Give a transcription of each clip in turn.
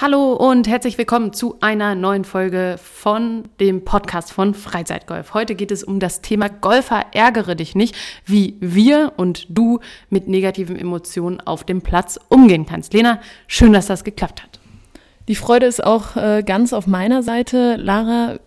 Hallo und herzlich willkommen zu einer neuen Folge von dem Podcast von Freizeitgolf. Heute geht es um das Thema Golfer ärgere dich nicht, wie wir und du mit negativen Emotionen auf dem Platz umgehen kannst. Lena, schön, dass das geklappt hat. Die Freude ist auch äh, ganz auf meiner Seite. Lara,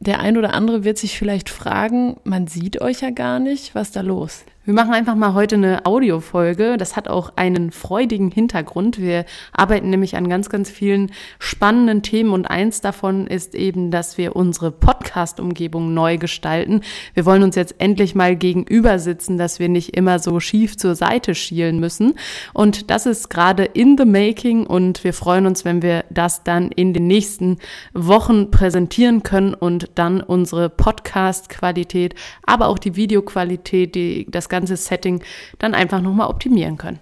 der ein oder andere wird sich vielleicht fragen, man sieht euch ja gar nicht, was ist da los? Wir machen einfach mal heute eine Audiofolge. Das hat auch einen freudigen Hintergrund. Wir arbeiten nämlich an ganz, ganz vielen spannenden Themen und eins davon ist eben, dass wir unsere Podcast-Umgebung neu gestalten. Wir wollen uns jetzt endlich mal gegenüber sitzen, dass wir nicht immer so schief zur Seite schielen müssen. Und das ist gerade in the making und wir freuen uns, wenn wir das dann in den nächsten Wochen präsentieren können und dann unsere Podcast-Qualität, aber auch die Videoqualität, die das ganze ganze Setting dann einfach nochmal optimieren können.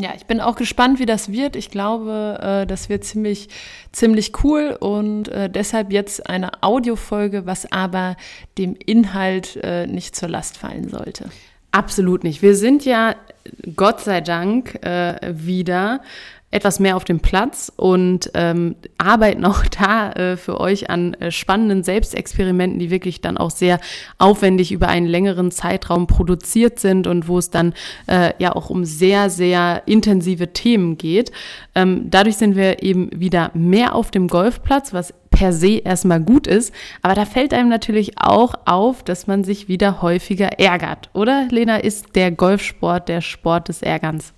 Ja, ich bin auch gespannt, wie das wird. Ich glaube, äh, das wird ziemlich, ziemlich cool und äh, deshalb jetzt eine Audiofolge, was aber dem Inhalt äh, nicht zur Last fallen sollte. Absolut nicht. Wir sind ja Gott sei Dank äh, wieder etwas mehr auf dem Platz und ähm, arbeiten auch da äh, für euch an äh, spannenden Selbstexperimenten, die wirklich dann auch sehr aufwendig über einen längeren Zeitraum produziert sind und wo es dann äh, ja auch um sehr, sehr intensive Themen geht. Ähm, dadurch sind wir eben wieder mehr auf dem Golfplatz, was per se erstmal gut ist. Aber da fällt einem natürlich auch auf, dass man sich wieder häufiger ärgert. Oder, Lena, ist der Golfsport der Sport des Ärgerns?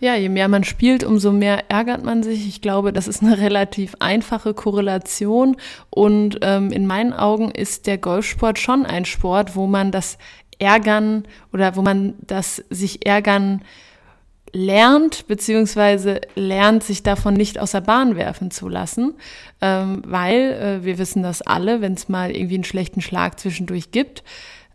Ja, je mehr man spielt, umso mehr ärgert man sich. Ich glaube, das ist eine relativ einfache Korrelation. Und ähm, in meinen Augen ist der Golfsport schon ein Sport, wo man das Ärgern oder wo man das sich ärgern lernt, beziehungsweise lernt, sich davon nicht aus der Bahn werfen zu lassen, ähm, weil äh, wir wissen das alle, wenn es mal irgendwie einen schlechten Schlag zwischendurch gibt,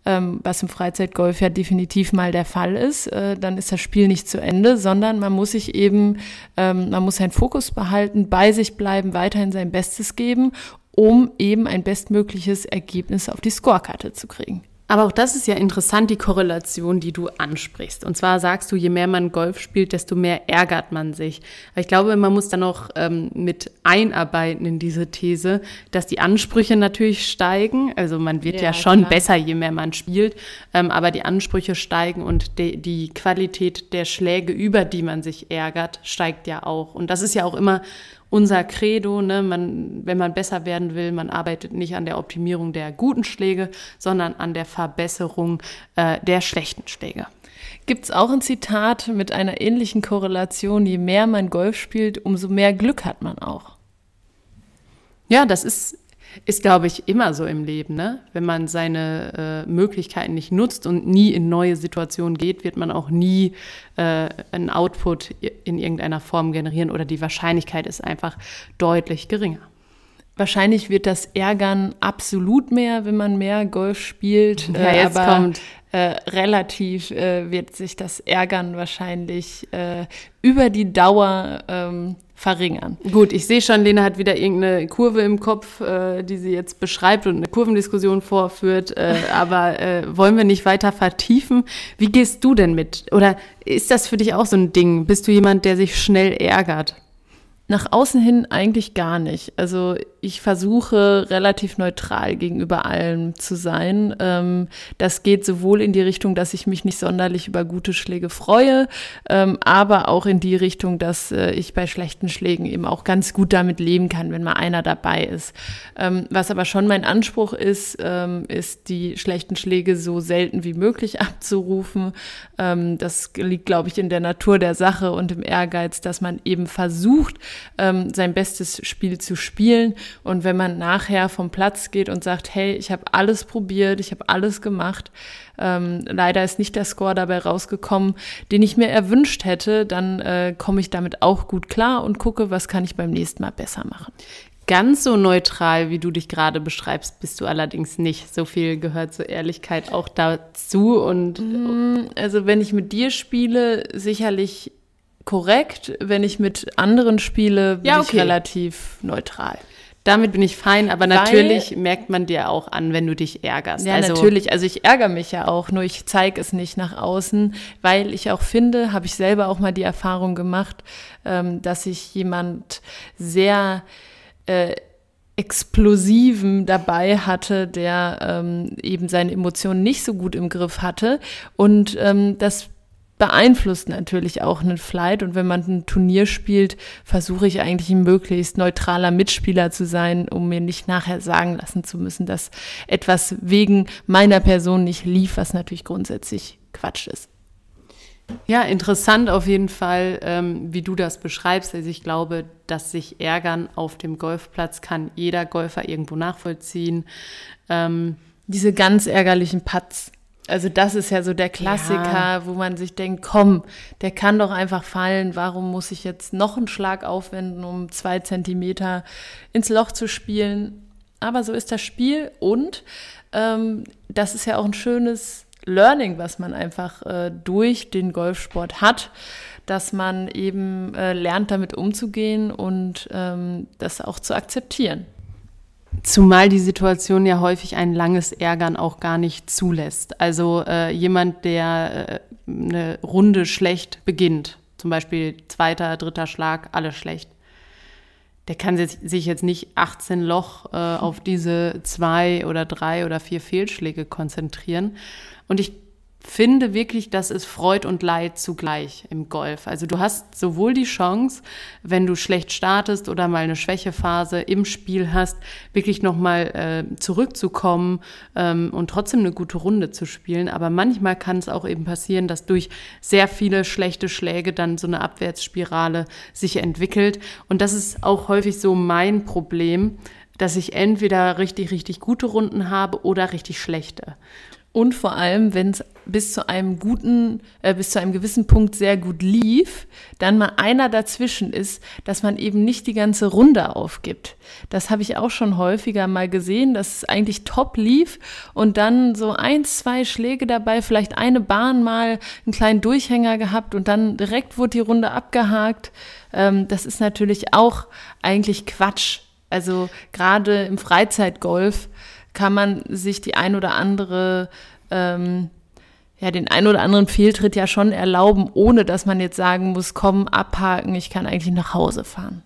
ähm, was im Freizeitgolf ja definitiv mal der Fall ist, äh, dann ist das Spiel nicht zu Ende, sondern man muss sich eben, ähm, man muss seinen Fokus behalten, bei sich bleiben, weiterhin sein Bestes geben, um eben ein bestmögliches Ergebnis auf die Scorekarte zu kriegen. Aber auch das ist ja interessant, die Korrelation, die du ansprichst. Und zwar sagst du, je mehr man Golf spielt, desto mehr ärgert man sich. Aber ich glaube, man muss dann auch ähm, mit einarbeiten in diese These, dass die Ansprüche natürlich steigen. Also man wird ja, ja schon klar. besser, je mehr man spielt. Ähm, aber die Ansprüche steigen und de, die Qualität der Schläge, über die man sich ärgert, steigt ja auch. Und das ist ja auch immer unser Credo. Ne? Man, wenn man besser werden will, man arbeitet nicht an der Optimierung der guten Schläge, sondern an der Verbesserung äh, der schlechten Schläge. Gibt es auch ein Zitat mit einer ähnlichen Korrelation, je mehr man Golf spielt, umso mehr Glück hat man auch. Ja, das ist ist, glaube ich, immer so im Leben. Ne? Wenn man seine äh, Möglichkeiten nicht nutzt und nie in neue Situationen geht, wird man auch nie äh, einen Output in irgendeiner Form generieren oder die Wahrscheinlichkeit ist einfach deutlich geringer. Wahrscheinlich wird das Ärgern absolut mehr, wenn man mehr Golf spielt. Ja, äh, jetzt aber kommt. Äh, relativ äh, wird sich das Ärgern wahrscheinlich äh, über die Dauer ähm, verringern. Gut, ich sehe schon, Lena hat wieder irgendeine Kurve im Kopf, äh, die sie jetzt beschreibt und eine Kurvendiskussion vorführt. Aber wollen wir nicht weiter vertiefen? Wie gehst du denn mit? Oder ist das für dich auch so ein Ding? Bist du jemand, der sich schnell ärgert? Nach außen hin eigentlich gar nicht. Also ich versuche relativ neutral gegenüber allem zu sein. Ähm, das geht sowohl in die Richtung, dass ich mich nicht sonderlich über gute Schläge freue, ähm, aber auch in die Richtung, dass äh, ich bei schlechten Schlägen eben auch ganz gut damit leben kann, wenn mal einer dabei ist. Ähm, was aber schon mein Anspruch ist, ähm, ist die schlechten Schläge so selten wie möglich abzurufen. Ähm, das liegt, glaube ich, in der Natur der Sache und im Ehrgeiz, dass man eben versucht, ähm, sein bestes Spiel zu spielen. Und wenn man nachher vom Platz geht und sagt, hey, ich habe alles probiert, ich habe alles gemacht, ähm, leider ist nicht der Score dabei rausgekommen, den ich mir erwünscht hätte, dann äh, komme ich damit auch gut klar und gucke, was kann ich beim nächsten Mal besser machen. Ganz so neutral, wie du dich gerade beschreibst, bist du allerdings nicht. So viel gehört zur Ehrlichkeit auch dazu. Und mm, also wenn ich mit dir spiele, sicherlich korrekt. Wenn ich mit anderen spiele, bin ja, okay. ich relativ neutral. Damit bin ich fein, aber Weil, natürlich merkt man dir auch an, wenn du dich ärgerst. Ja, also, natürlich. Also ich ärgere mich ja auch, nur ich zeige es nicht nach außen, weil ich auch finde, habe ich selber auch mal die Erfahrung gemacht, ähm, dass ich jemand sehr äh, Explosiven dabei hatte, der ähm, eben seine Emotionen nicht so gut im Griff hatte. Und ähm, das beeinflusst natürlich auch einen Flight. Und wenn man ein Turnier spielt, versuche ich eigentlich ein möglichst neutraler Mitspieler zu sein, um mir nicht nachher sagen lassen zu müssen, dass etwas wegen meiner Person nicht lief, was natürlich grundsätzlich Quatsch ist. Ja, interessant auf jeden Fall, ähm, wie du das beschreibst. Also ich glaube, dass sich ärgern auf dem Golfplatz kann jeder Golfer irgendwo nachvollziehen. Ähm, Diese ganz ärgerlichen Putts, also das ist ja so der Klassiker, ja. wo man sich denkt, komm, der kann doch einfach fallen. Warum muss ich jetzt noch einen Schlag aufwenden, um zwei Zentimeter ins Loch zu spielen? Aber so ist das Spiel und ähm, das ist ja auch ein schönes Learning, was man einfach äh, durch den Golfsport hat, dass man eben äh, lernt, damit umzugehen und ähm, das auch zu akzeptieren. Zumal die Situation ja häufig ein langes Ärgern auch gar nicht zulässt. Also äh, jemand, der äh, eine Runde schlecht beginnt, zum Beispiel zweiter, dritter Schlag, alles schlecht, der kann sich jetzt nicht 18 Loch äh, auf diese zwei oder drei oder vier Fehlschläge konzentrieren. Und ich finde wirklich, das ist Freud und Leid zugleich im Golf. Also du hast sowohl die Chance, wenn du schlecht startest oder mal eine Schwächephase im Spiel hast, wirklich nochmal äh, zurückzukommen ähm, und trotzdem eine gute Runde zu spielen. Aber manchmal kann es auch eben passieren, dass durch sehr viele schlechte Schläge dann so eine Abwärtsspirale sich entwickelt. Und das ist auch häufig so mein Problem, dass ich entweder richtig, richtig gute Runden habe oder richtig schlechte. Und vor allem, wenn es bis zu einem guten, äh, bis zu einem gewissen Punkt sehr gut lief, dann mal einer dazwischen ist, dass man eben nicht die ganze Runde aufgibt. Das habe ich auch schon häufiger mal gesehen, dass es eigentlich top lief und dann so ein, zwei Schläge dabei, vielleicht eine Bahn mal einen kleinen Durchhänger gehabt und dann direkt wurde die Runde abgehakt. Ähm, das ist natürlich auch eigentlich Quatsch. Also gerade im Freizeitgolf kann man sich die ein oder andere, ähm, ja, den ein oder anderen Fehltritt ja schon erlauben, ohne dass man jetzt sagen muss, komm, abhaken, ich kann eigentlich nach Hause fahren.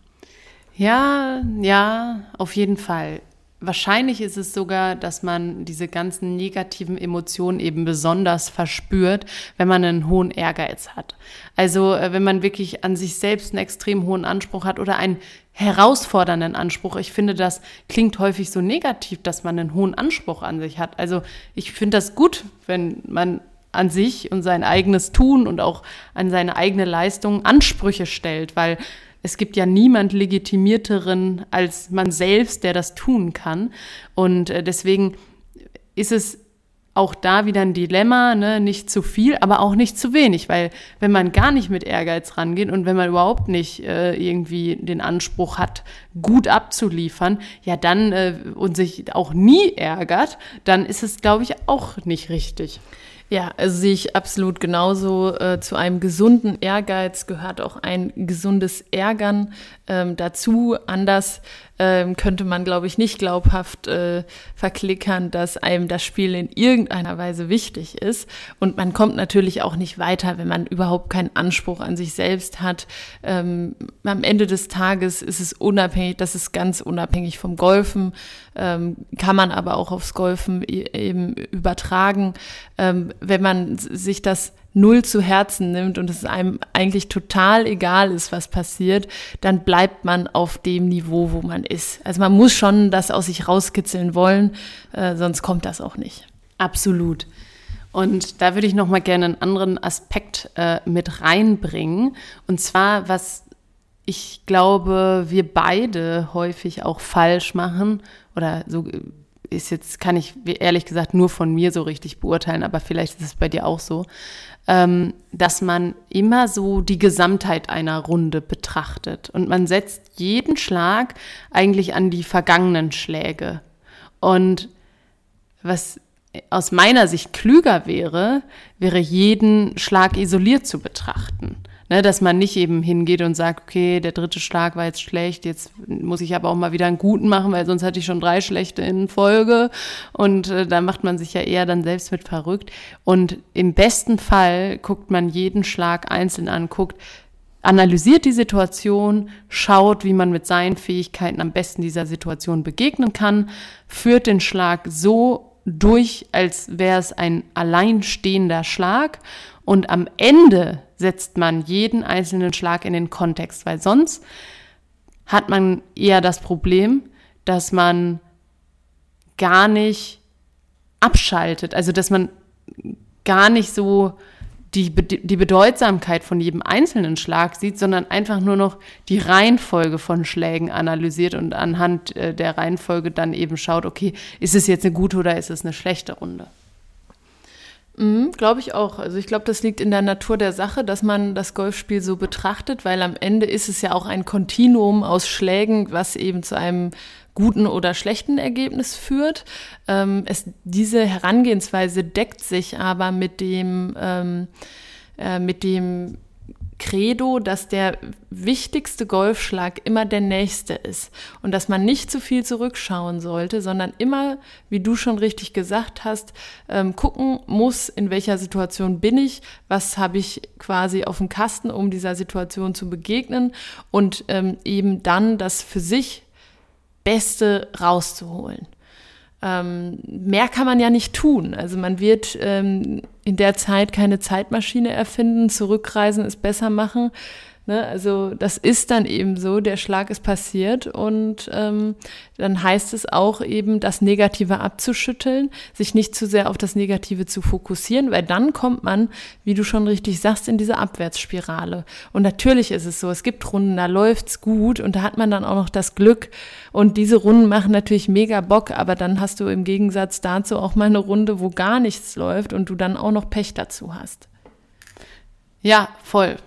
Ja, ja, auf jeden Fall. Wahrscheinlich ist es sogar, dass man diese ganzen negativen Emotionen eben besonders verspürt, wenn man einen hohen Ehrgeiz hat. Also äh, wenn man wirklich an sich selbst einen extrem hohen Anspruch hat oder einen herausfordernden Anspruch. Ich finde, das klingt häufig so negativ, dass man einen hohen Anspruch an sich hat. Also ich finde das gut, wenn man an sich und sein eigenes Tun und auch an seine eigene Leistung Ansprüche stellt, weil es gibt ja niemand legitimierteren als man selbst, der das tun kann. Und äh, deswegen ist es auch da wieder ein Dilemma, ne? nicht zu viel, aber auch nicht zu wenig, weil wenn man gar nicht mit Ehrgeiz rangeht und wenn man überhaupt nicht äh, irgendwie den Anspruch hat, gut abzuliefern, ja dann äh, und sich auch nie ärgert, dann ist es, glaube ich, auch nicht richtig. Ja, also sehe ich absolut genauso. Äh, zu einem gesunden Ehrgeiz gehört auch ein gesundes Ärgern ähm, dazu. Anders ähm, könnte man, glaube ich, nicht glaubhaft äh, verklickern, dass einem das Spiel in irgendeiner Weise wichtig ist. Und man kommt natürlich auch nicht weiter, wenn man überhaupt keinen Anspruch an sich selbst hat. Ähm, am Ende des Tages ist es unabhängig, das ist ganz unabhängig vom Golfen, ähm, kann man aber auch aufs Golfen e-, eben übertragen. Ähm, wenn man sich das null zu Herzen nimmt und es einem eigentlich total egal ist, was passiert, dann bleibt man auf dem Niveau, wo man ist. Also man muss schon das aus sich rauskitzeln wollen, äh, sonst kommt das auch nicht. Absolut. Und da würde ich noch mal gerne einen anderen Aspekt äh, mit reinbringen. Und zwar, was ich glaube, wir beide häufig auch falsch machen oder so ist jetzt, kann ich ehrlich gesagt nur von mir so richtig beurteilen, aber vielleicht ist es bei dir auch so, ähm, dass man immer so die Gesamtheit einer Runde betrachtet und man setzt jeden Schlag eigentlich an die vergangenen Schläge. Und was aus meiner Sicht klüger wäre, wäre jeden Schlag isoliert zu betrachten. Ne, dass man nicht eben hingeht und sagt, okay, der dritte Schlag war jetzt schlecht, jetzt muss ich aber auch mal wieder einen guten machen, weil sonst hatte ich schon drei schlechte in Folge. Und äh, da macht man sich ja eher dann selbst mit verrückt. Und im besten Fall guckt man jeden Schlag einzeln an, guckt, analysiert die Situation, schaut, wie man mit seinen Fähigkeiten am besten dieser Situation begegnen kann, führt den Schlag so durch, als wäre es ein alleinstehender Schlag und am Ende setzt man jeden einzelnen Schlag in den Kontext, weil sonst hat man eher das Problem, dass man gar nicht abschaltet, also dass man gar nicht so die, die Bedeutsamkeit von jedem einzelnen Schlag sieht, sondern einfach nur noch die Reihenfolge von Schlägen analysiert und anhand äh, der Reihenfolge dann eben schaut, okay, ist es jetzt eine gute oder ist es eine schlechte Runde? Mhm, glaube ich auch. Also ich glaube, das liegt in der Natur der Sache, dass man das Golfspiel so betrachtet, weil am Ende ist es ja auch ein Kontinuum aus Schlägen, was eben zu einem guten oder schlechten Ergebnis führt. Ähm, es, diese Herangehensweise deckt sich aber mit dem, ähm, äh, mit dem Credo, dass der wichtigste Golfschlag immer der nächste ist und dass man nicht zu viel zurückschauen sollte, sondern immer, wie du schon richtig gesagt hast, ähm, gucken muss, in welcher Situation bin ich, was habe ich quasi auf dem Kasten, um dieser Situation zu begegnen und ähm, eben dann das für sich Beste rauszuholen. Ähm, mehr kann man ja nicht tun. Also man wird ähm, in der Zeit keine Zeitmaschine erfinden, zurückreisen ist besser machen. Ne? Also das ist dann eben so, der Schlag ist passiert und ähm, dann heißt es auch eben, das Negative abzuschütteln, sich nicht zu sehr auf das Negative zu fokussieren, weil dann kommt man, wie du schon richtig sagst, in diese Abwärtsspirale. Und natürlich ist es so, es gibt Runden, da läuft's gut und da hat man dann auch noch das Glück und diese Runden machen natürlich mega Bock, aber dann hast du im Gegensatz dazu auch mal eine Runde, wo gar nichts läuft und du dann auch noch Pech dazu hast. Ja, voll.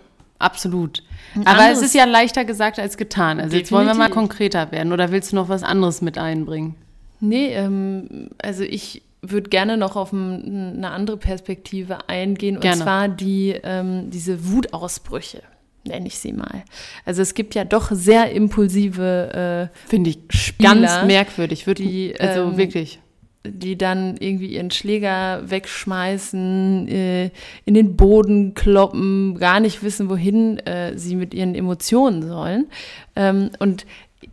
Absolut. Aber es ist ja leichter gesagt als getan. Also Definitiv. jetzt wollen wir mal konkreter werden. Oder willst du noch was anderes mit einbringen? Nee, ähm, also ich würde gerne noch auf ein, eine andere Perspektive eingehen. Gerne. Und zwar die, ähm, diese Wutausbrüche nenne ich sie mal. Also es gibt ja doch sehr impulsive äh, Finde ich Spieler, ganz merkwürdig, würde die, also ähm, wirklich die dann irgendwie ihren Schläger wegschmeißen, äh, in den Boden kloppen, gar nicht wissen, wohin äh, sie mit ihren Emotionen sollen. Ähm, und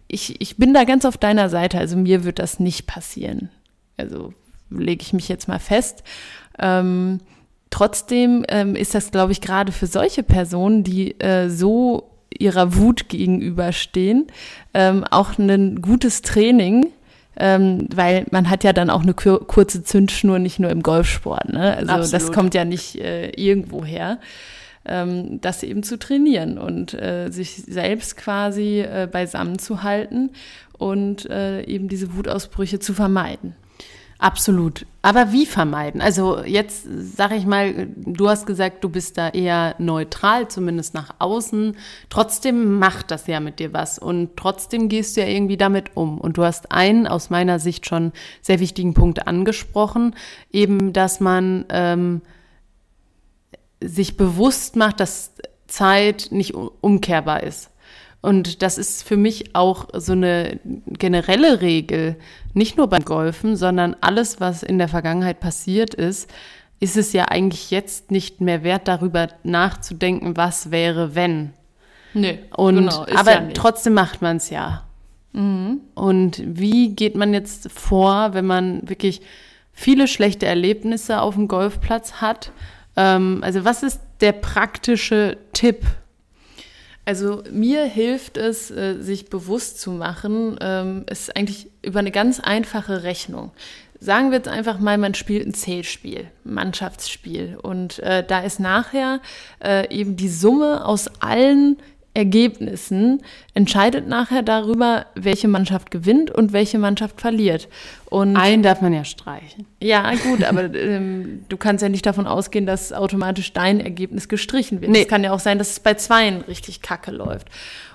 ich, ich bin da ganz auf deiner Seite. Also mir wird das nicht passieren. Also lege ich mich jetzt mal fest. Ähm, trotzdem ähm, ist das, glaube ich, gerade für solche Personen, die äh, so ihrer Wut gegenüberstehen, ähm, auch ein gutes Training, ähm, weil man hat ja dann auch eine kurze Zündschnur, nicht nur im Golfsport. Ne? Also Absolut. das kommt ja nicht äh, irgendwo her. Ähm, das eben zu trainieren und äh, sich selbst quasi äh, beisammen zu halten und äh, eben diese Wutausbrüche zu vermeiden. Absolut. Aber wie vermeiden? Also jetzt sage ich mal, du hast gesagt, du bist da eher neutral, zumindest nach außen. Trotzdem macht das ja mit dir was und trotzdem gehst du ja irgendwie damit um. Und du hast einen aus meiner Sicht schon sehr wichtigen Punkt angesprochen, eben, dass man ähm, sich bewusst macht, dass Zeit nicht umkehrbar ist. Und das ist für mich auch so eine generelle Regel, nicht nur beim Golfen, sondern alles, was in der Vergangenheit passiert ist, ist es ja eigentlich jetzt nicht mehr wert, darüber nachzudenken, was wäre, wenn. Nee, und, genau, aber ja trotzdem macht man es ja. Mhm. Und wie geht man jetzt vor, wenn man wirklich viele schlechte Erlebnisse auf dem Golfplatz hat? Ähm, also was ist der praktische Tipp? Also mir hilft es, äh, sich bewusst zu machen, ähm, es ist eigentlich über eine ganz einfache Rechnung. Sagen wir jetzt einfach mal, man spielt ein Zählspiel, ein Mannschaftsspiel. Und äh, da ist nachher äh, eben die Summe aus allen Ergebnissen entscheidet nachher darüber, welche Mannschaft gewinnt und welche Mannschaft verliert. Und Einen darf man ja streichen. Ja, gut, aber ähm, du kannst ja nicht davon ausgehen, dass automatisch dein Ergebnis gestrichen wird. Nee. Es kann ja auch sein, dass es bei Zweien richtig kacke läuft.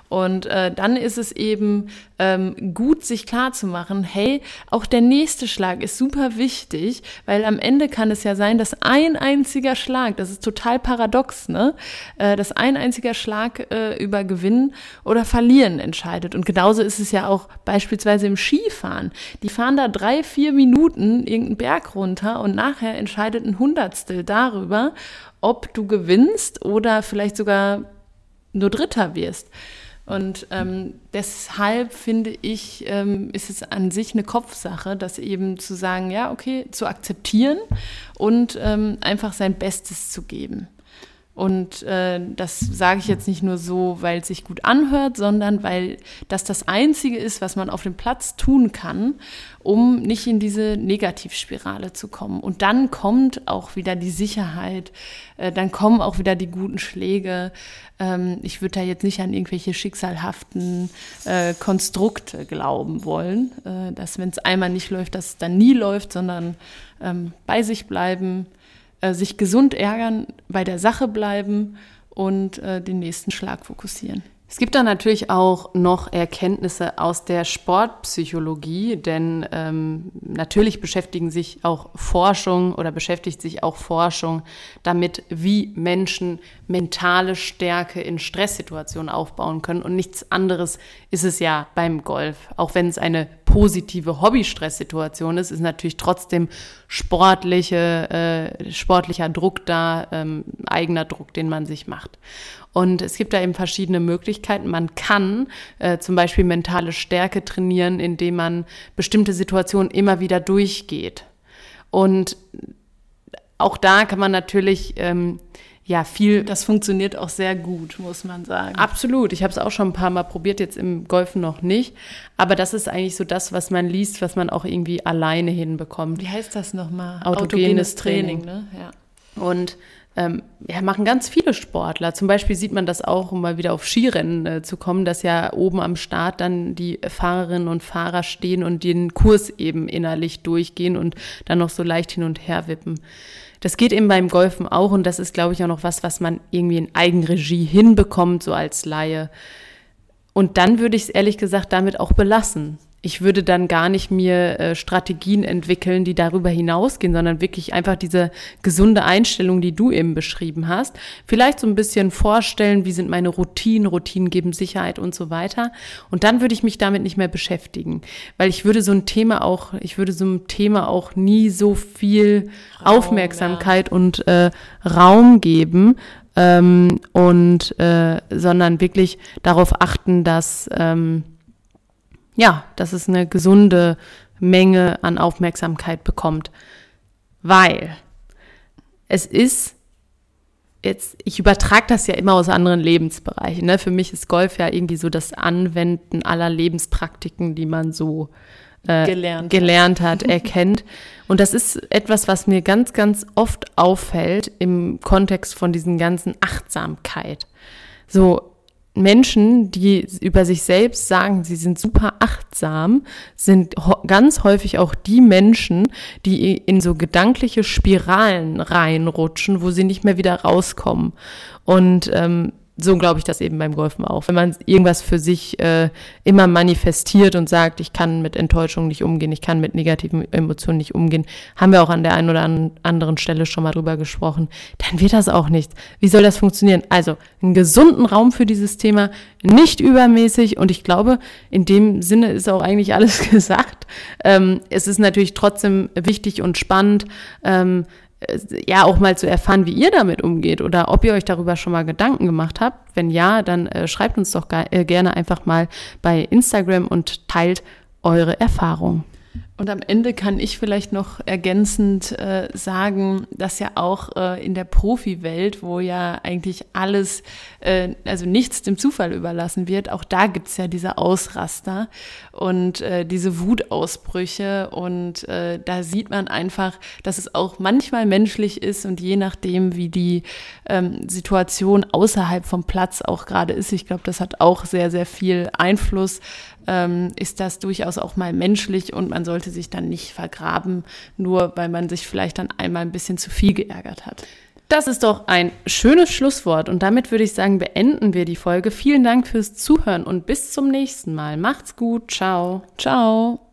Und äh, dann ist es eben ähm, gut, sich klar zu machen, hey, auch der nächste Schlag ist super wichtig, weil am Ende kann es ja sein, dass ein einziger Schlag, das ist total paradox, ne, äh, dass ein einziger Schlag äh, über Gewinnen oder Verlieren entscheidet. Und genauso ist es ja auch beispielsweise im Skifahren. Die fahren da drei, vier Minuten irgendeinen Berg runter und nachher entscheidet ein Hundertstel darüber, ob du gewinnst oder vielleicht sogar nur Dritter wirst. Und ähm, deshalb finde ich, ähm, ist es an sich eine Kopfsache, das eben zu sagen, ja, okay, zu akzeptieren und ähm, einfach sein Bestes zu geben. Und äh, das sage ich jetzt nicht nur so, weil es sich gut anhört, sondern weil das das Einzige ist, was man auf dem Platz tun kann, um nicht in diese Negativspirale zu kommen. Und dann kommt auch wieder die Sicherheit, äh, dann kommen auch wieder die guten Schläge. Ähm, ich würde da jetzt nicht an irgendwelche schicksalhaften äh, Konstrukte glauben wollen, äh, dass wenn es einmal nicht läuft, dass es dann nie läuft, sondern ähm, bei sich bleiben äh, sich gesund ärgern, bei der Sache bleiben und äh, den nächsten Schlag fokussieren. Es gibt da natürlich auch noch Erkenntnisse aus der Sportpsychologie, denn ähm, natürlich beschäftigen sich auch Forschung oder beschäftigt sich auch Forschung damit, wie Menschen mentale Stärke in Stresssituationen aufbauen können. Und nichts anderes ist es ja beim Golf. Auch wenn es eine positive Hobby-Stresssituation ist, ist natürlich trotzdem sportliche, äh, sportlicher Druck da, ähm, eigener Druck, den man sich macht. Und es gibt da eben verschiedene Möglichkeiten. Man kann äh, zum Beispiel mentale Stärke trainieren, indem man bestimmte Situationen immer wieder durchgeht. Und auch da kann man natürlich ähm, ja viel. Das funktioniert auch sehr gut, muss man sagen. Absolut. Ich habe es auch schon ein paar Mal probiert, jetzt im Golfen noch nicht. Aber das ist eigentlich so das, was man liest, was man auch irgendwie alleine hinbekommt. Wie heißt das nochmal? Autogenes, Autogenes Training. Training ne? Ja. Und ähm, ja, machen ganz viele Sportler. Zum Beispiel sieht man das auch, um mal wieder auf Skirennen äh, zu kommen, dass ja oben am Start dann die Fahrerinnen und Fahrer stehen und den Kurs eben innerlich durchgehen und dann noch so leicht hin und her wippen. Das geht eben beim Golfen auch und das ist, glaube ich, auch noch was, was man irgendwie in Eigenregie hinbekommt, so als Laie. Und dann würde ich es ehrlich gesagt damit auch belassen ich würde dann gar nicht mir äh, Strategien entwickeln, die darüber hinausgehen, sondern wirklich einfach diese gesunde Einstellung, die du eben beschrieben hast. Vielleicht so ein bisschen vorstellen, wie sind meine Routinen, Routinen geben Sicherheit und so weiter. Und dann würde ich mich damit nicht mehr beschäftigen, weil ich würde so ein Thema auch, ich würde so einem Thema auch nie so viel Raum, Aufmerksamkeit ja. und äh, Raum geben, ähm, und äh, sondern wirklich darauf achten, dass ähm, ja, dass es eine gesunde Menge an Aufmerksamkeit bekommt. Weil es ist jetzt, ich übertrage das ja immer aus anderen Lebensbereichen. Ne? Für mich ist Golf ja irgendwie so das Anwenden aller Lebenspraktiken, die man so äh, gelernt, gelernt hat, hat erkennt. Und das ist etwas, was mir ganz, ganz oft auffällt im Kontext von diesen ganzen Achtsamkeit. So, Menschen, die über sich selbst sagen, sie sind super achtsam, sind ganz häufig auch die Menschen, die in so gedankliche Spiralen reinrutschen, wo sie nicht mehr wieder rauskommen. Und ähm, so glaube ich das eben beim Golfen auch. Wenn man irgendwas für sich äh, immer manifestiert und sagt, ich kann mit Enttäuschung nicht umgehen, ich kann mit negativen Emotionen nicht umgehen, haben wir auch an der einen oder anderen Stelle schon mal drüber gesprochen, dann wird das auch nichts. Wie soll das funktionieren? Also einen gesunden Raum für dieses Thema, nicht übermäßig und ich glaube, in dem Sinne ist auch eigentlich alles gesagt. Ähm, es ist natürlich trotzdem wichtig und spannend, ähm, äh, ja auch mal zu erfahren, wie ihr damit umgeht oder ob ihr euch darüber schon mal Gedanken gemacht habt. Wenn ja, dann äh, schreibt uns doch äh, gerne einfach mal bei Instagram und teilt eure Erfahrungen. Und am Ende kann ich vielleicht noch ergänzend äh, sagen, dass ja auch äh, in der Profi-Welt, wo ja eigentlich alles, äh, also nichts dem Zufall überlassen wird, auch da gibt's ja diese Ausraster und äh, diese Wutausbrüche. Und äh, da sieht man einfach, dass es auch manchmal menschlich ist und je nachdem, wie die ähm, Situation außerhalb vom Platz auch gerade ist, ich glaube, das hat auch sehr, sehr viel Einfluss, ähm, ist das durchaus auch mal menschlich und man sollte sich dann nicht vergraben, nur weil man sich vielleicht dann einmal ein bisschen zu viel geärgert hat. Das ist doch ein schönes Schlusswort und damit würde ich sagen, beenden wir die Folge. Vielen Dank fürs Zuhören und bis zum nächsten Mal. Macht's gut. Ciao. Ciao.